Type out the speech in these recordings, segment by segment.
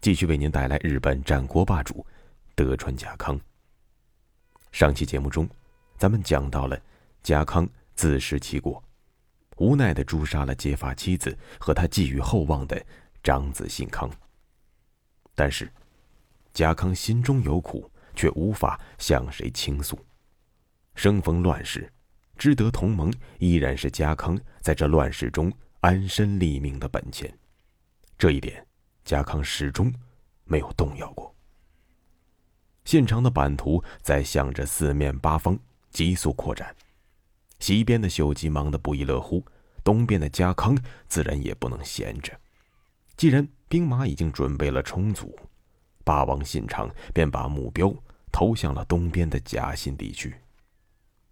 继续为您带来日本战国霸主德川家康。上期节目中，咱们讲到了家康自食其果，无奈的诛杀了结发妻子和他寄予厚望的长子信康。但是，家康心中有苦，却无法向谁倾诉。生逢乱世，知得同盟依然是家康在这乱世中安身立命的本钱。这一点。家康始终没有动摇过。信长的版图在向着四面八方急速扩展，西边的秀吉忙得不亦乐乎，东边的家康自然也不能闲着。既然兵马已经准备了充足，霸王信长便把目标投向了东边的甲信地区。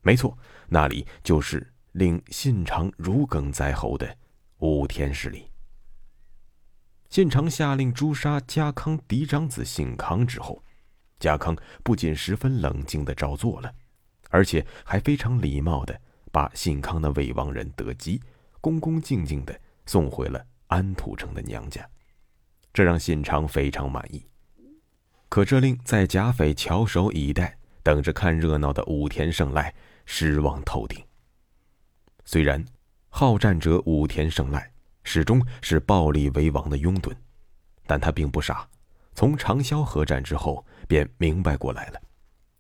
没错，那里就是令信长如鲠在喉的武田势力。信长下令诛杀家康嫡长子信康之后，家康不仅十分冷静的照做了，而且还非常礼貌的把信康的未亡人德基恭恭敬敬的送回了安土城的娘家，这让信长非常满意。可这令在甲斐翘首以待、等着看热闹的武田胜赖失望透顶。虽然好战者武田胜赖。始终是暴力为王的拥趸，但他并不傻，从长萧河战之后便明白过来了，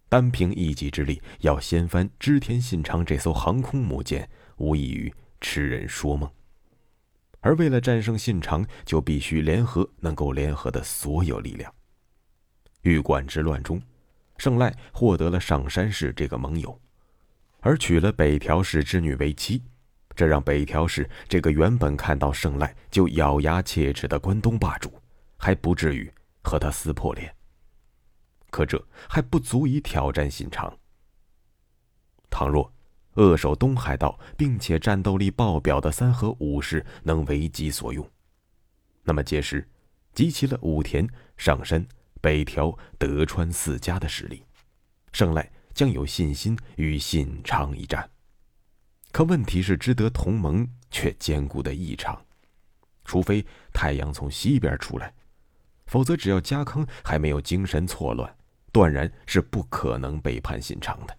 单凭一己之力要掀翻织田信长这艘航空母舰，无异于痴人说梦。而为了战胜信长，就必须联合能够联合的所有力量。玉馆之乱中，胜赖获得了上山氏这个盟友，而娶了北条氏之女为妻。这让北条氏这个原本看到胜赖就咬牙切齿的关东霸主，还不至于和他撕破脸。可这还不足以挑战信长。倘若扼守东海道并且战斗力爆表的三河武士能为己所用，那么届时集齐了武田、上山、北条、德川四家的实力，胜赖将有信心与信长一战。可问题是，知得同盟却坚固的异常，除非太阳从西边出来，否则只要家康还没有精神错乱，断然是不可能背叛信长的。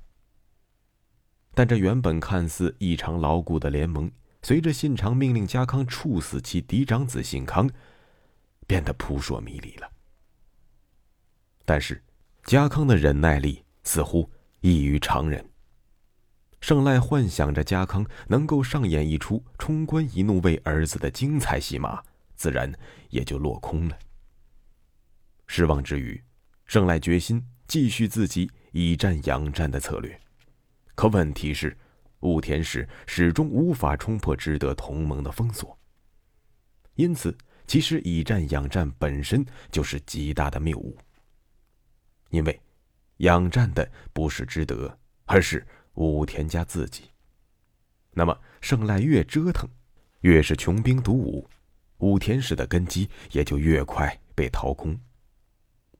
但这原本看似异常牢固的联盟，随着信长命令家康处死其嫡长子信康，变得扑朔迷离了。但是，家康的忍耐力似乎异于常人。胜赖幻想着家康能够上演一出冲冠一怒为儿子的精彩戏码，自然也就落空了。失望之余，胜赖决心继续自己以战养战的策略。可问题是，武田氏始终无法冲破知德同盟的封锁。因此，其实以战养战本身就是极大的谬误。因为，养战的不是知德，而是。武田家自己。那么胜赖越折腾，越是穷兵黩武，武田氏的根基也就越快被掏空。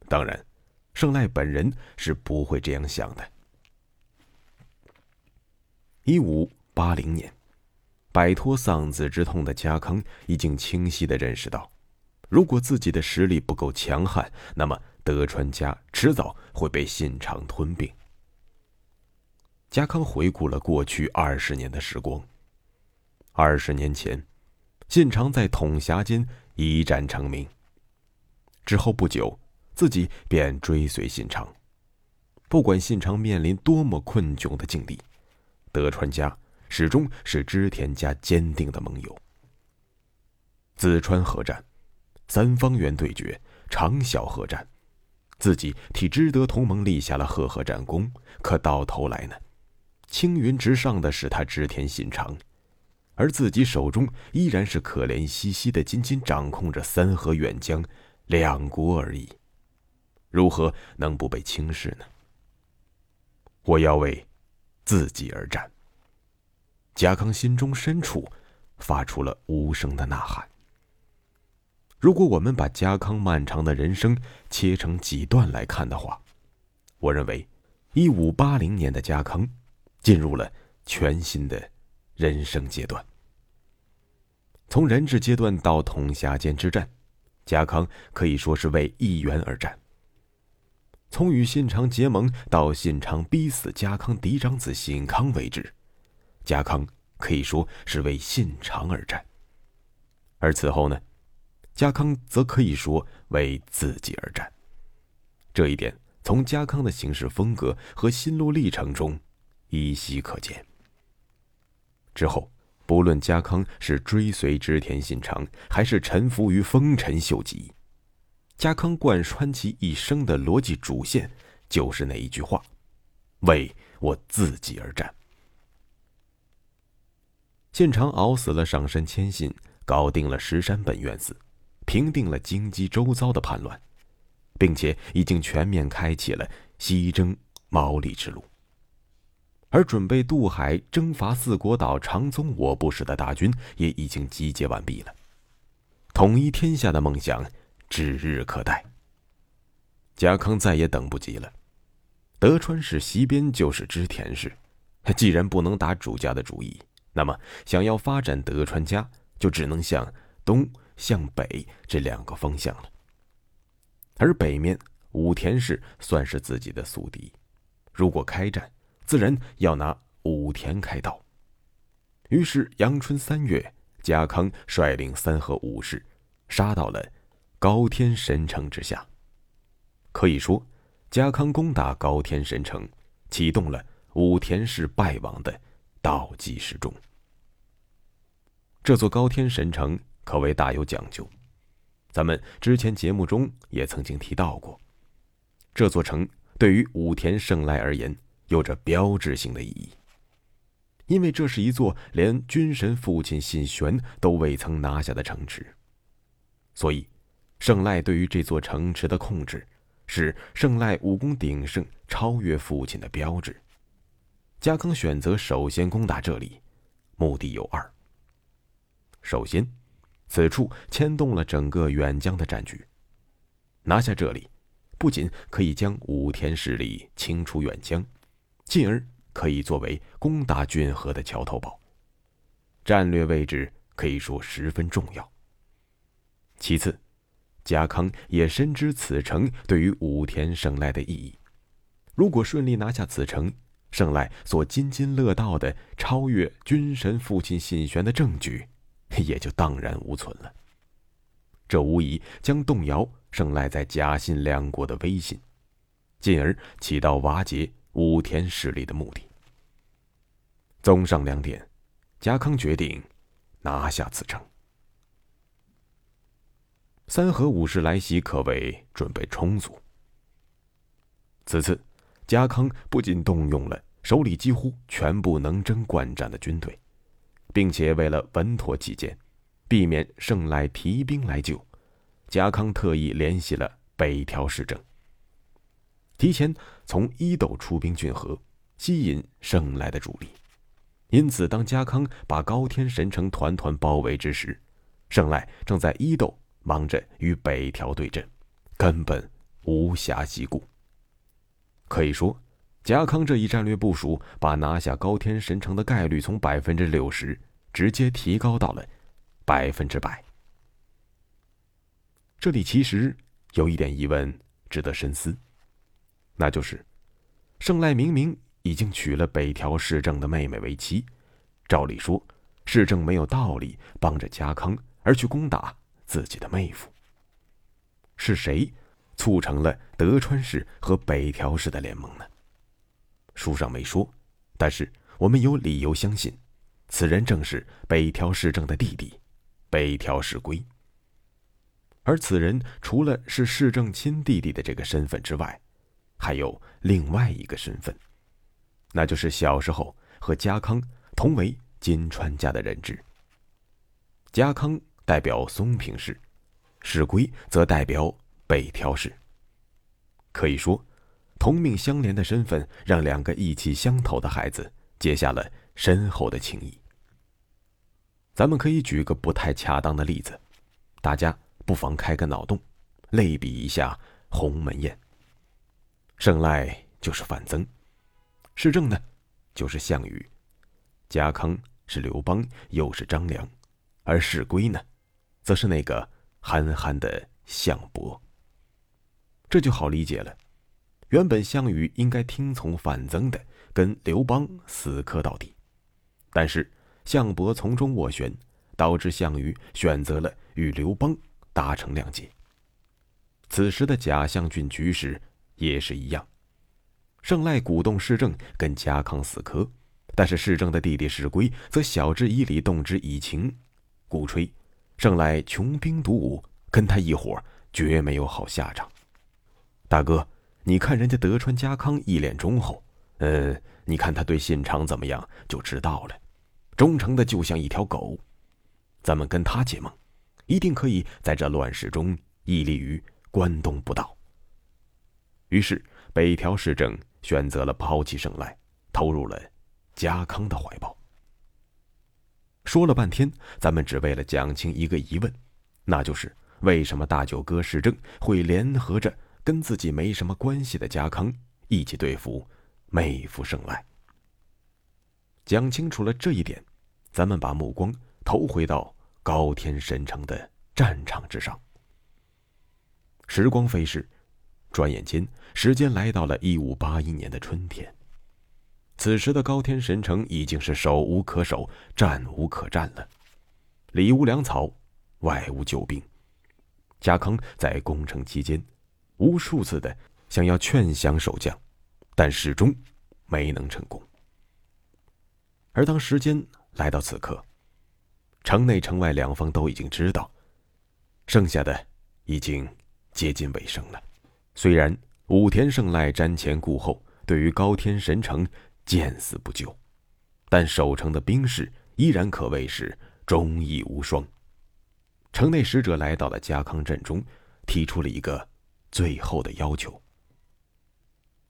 当然，胜赖本人是不会这样想的。一五八零年，摆脱丧子之痛的家康已经清晰的认识到，如果自己的实力不够强悍，那么德川家迟早会被信长吞并。家康回顾了过去二十年的时光。二十年前，信长在统辖间一战成名。之后不久，自己便追随信长。不管信长面临多么困窘的境地，德川家始终是织田家坚定的盟友。淄川河战、三方原对决、长筱河战，自己替知德同盟立下了赫赫战功。可到头来呢？青云直上的是他织田信长，而自己手中依然是可怜兮兮的，仅仅掌控着三河远江两国而已。如何能不被轻视呢？我要为自己而战。贾康心中深处发出了无声的呐喊。如果我们把贾康漫长的人生切成几段来看的话，我认为，一五八零年的贾康进入了全新的人生阶段。从人质阶段到统辖间之战，贾康可以说是为一员而战。从与信长结盟到信长逼死家康嫡长子信康为止，家康可以说是为信长而战。而此后呢，家康则可以说为自己而战。这一点从家康的行事风格和心路历程中依稀可见。之后，不论家康是追随织田信长，还是臣服于丰臣秀吉。家康贯穿其一生的逻辑主线，就是那一句话：“为我自己而战。”信长熬死了上山谦信，搞定了石山本愿寺，平定了京畿周遭的叛乱，并且已经全面开启了西征毛利之路。而准备渡海征伐四国岛长宗我部氏的大军也已经集结完毕了，统一天下的梦想。指日可待。贾康再也等不及了。德川氏西边就是织田氏，既然不能打主家的主意，那么想要发展德川家，就只能向东、向北这两个方向了。而北面武田氏算是自己的宿敌，如果开战，自然要拿武田开刀。于是阳春三月，家康率领三河武士，杀到了。高天神城之下，可以说，家康攻打高天神城，启动了武田氏败亡的倒计时钟。这座高天神城可谓大有讲究，咱们之前节目中也曾经提到过，这座城对于武田胜赖而言有着标志性的意义，因为这是一座连军神父亲信玄都未曾拿下的城池，所以。胜赖对于这座城池的控制，是胜赖武功鼎盛、超越父亲的标志。家康选择首先攻打这里，目的有二。首先，此处牵动了整个远江的战局，拿下这里，不仅可以将武田势力清除远江，进而可以作为攻打浚河的桥头堡，战略位置可以说十分重要。其次，家康也深知此城对于武田胜赖的意义。如果顺利拿下此城，胜赖所津津乐道的超越军神父亲信玄的证据，也就荡然无存了。这无疑将动摇胜赖在家信两国的威信，进而起到瓦解武田势力的目的。综上两点，家康决定拿下此城。三河武士来袭，可谓准备充足。此次，家康不仅动用了手里几乎全部能征惯战的军队，并且为了稳妥起见，避免胜赖提兵来救，家康特意联系了北条氏政，提前从伊豆出兵郡河，吸引胜赖的主力。因此，当家康把高天神城团团包围之时，胜赖正在伊豆。忙着与北条对阵，根本无暇西顾。可以说，家康这一战略部署，把拿下高天神城的概率从百分之六十直接提高到了百分之百。这里其实有一点疑问值得深思，那就是，胜赖明明已经娶了北条氏政的妹妹为妻，照理说，氏政没有道理帮着家康而去攻打。自己的妹夫是谁，促成了德川氏和北条氏的联盟呢？书上没说，但是我们有理由相信，此人正是北条氏政的弟弟北条氏规。而此人除了是氏政亲弟弟的这个身份之外，还有另外一个身份，那就是小时候和家康同为金川家的人质。家康。代表松平氏，史圭则代表北条氏。可以说，同命相连的身份让两个意气相投的孩子结下了深厚的情谊。咱们可以举个不太恰当的例子，大家不妨开个脑洞，类比一下鸿门宴。胜赖就是范增，市政呢，就是项羽，家康是刘邦，又是张良，而士归呢，则是那个憨憨的项伯。这就好理解了。原本项羽应该听从范增的，跟刘邦死磕到底，但是项伯从中斡旋，导致项羽选择了与刘邦达成谅解。此时的贾象郡局势也是一样，胜赖鼓动市政跟家康死磕，但是市政的弟弟士归则晓之以理，动之以情，鼓吹胜赖穷兵黩武，跟他一伙绝没有好下场。大哥，你看人家德川家康一脸忠厚，嗯，你看他对信长怎么样，就知道了，忠诚的就像一条狗。咱们跟他结盟，一定可以在这乱世中屹立于关东不倒。于是北条氏政选择了抛弃胜赖，投入了家康的怀抱。说了半天，咱们只为了讲清一个疑问，那就是为什么大舅哥氏政会联合着？跟自己没什么关系的家康一起对付妹夫胜赖。讲清楚了这一点，咱们把目光投回到高天神城的战场之上。时光飞逝，转眼间，时间来到了一五八一年的春天。此时的高天神城已经是守无可守，战无可战了，里无粮草，外无救兵。家康在攻城期间。无数次的想要劝降守将，但始终没能成功。而当时间来到此刻，城内城外两方都已经知道，剩下的已经接近尾声了。虽然武田胜赖瞻前顾后，对于高天神城见死不救，但守城的兵士依然可谓是忠义无双。城内使者来到了家康阵中，提出了一个。最后的要求，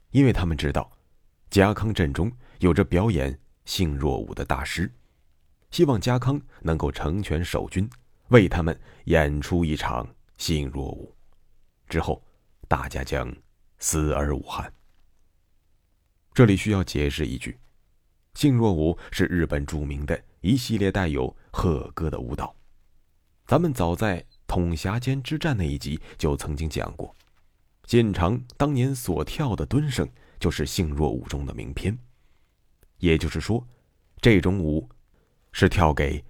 因为他们知道，家康阵中有着表演性若舞的大师，希望家康能够成全守军，为他们演出一场性若舞，之后大家将死而无憾。这里需要解释一句，性若舞是日本著名的一系列带有贺歌的舞蹈，咱们早在统辖间之战那一集就曾经讲过。信长当年所跳的蹲绳，就是性若舞中的名篇。也就是说，这种舞是跳给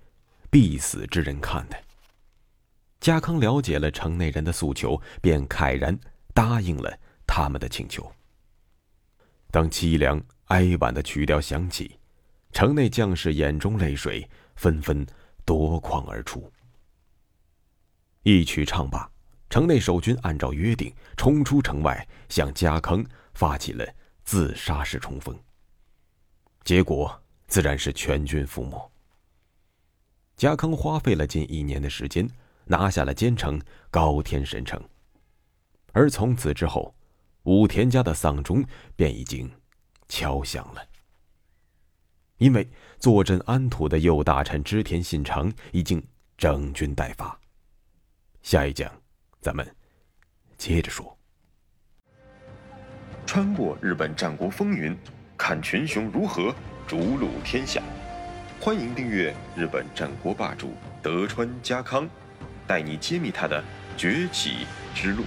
必死之人看的。家康了解了城内人的诉求，便慨然答应了他们的请求。当凄凉哀婉的曲调响起，城内将士眼中泪水纷纷夺眶而出。一曲唱罢。城内守军按照约定冲出城外，向家康发起了自杀式冲锋。结果自然是全军覆没。家康花费了近一年的时间，拿下了坚城高天神城。而从此之后，武田家的丧钟便已经敲响了。因为坐镇安土的右大臣织田信长已经整军待发。下一讲。咱们接着说。穿过日本战国风云，看群雄如何逐鹿天下。欢迎订阅日本战国霸主德川家康，带你揭秘他的崛起之路。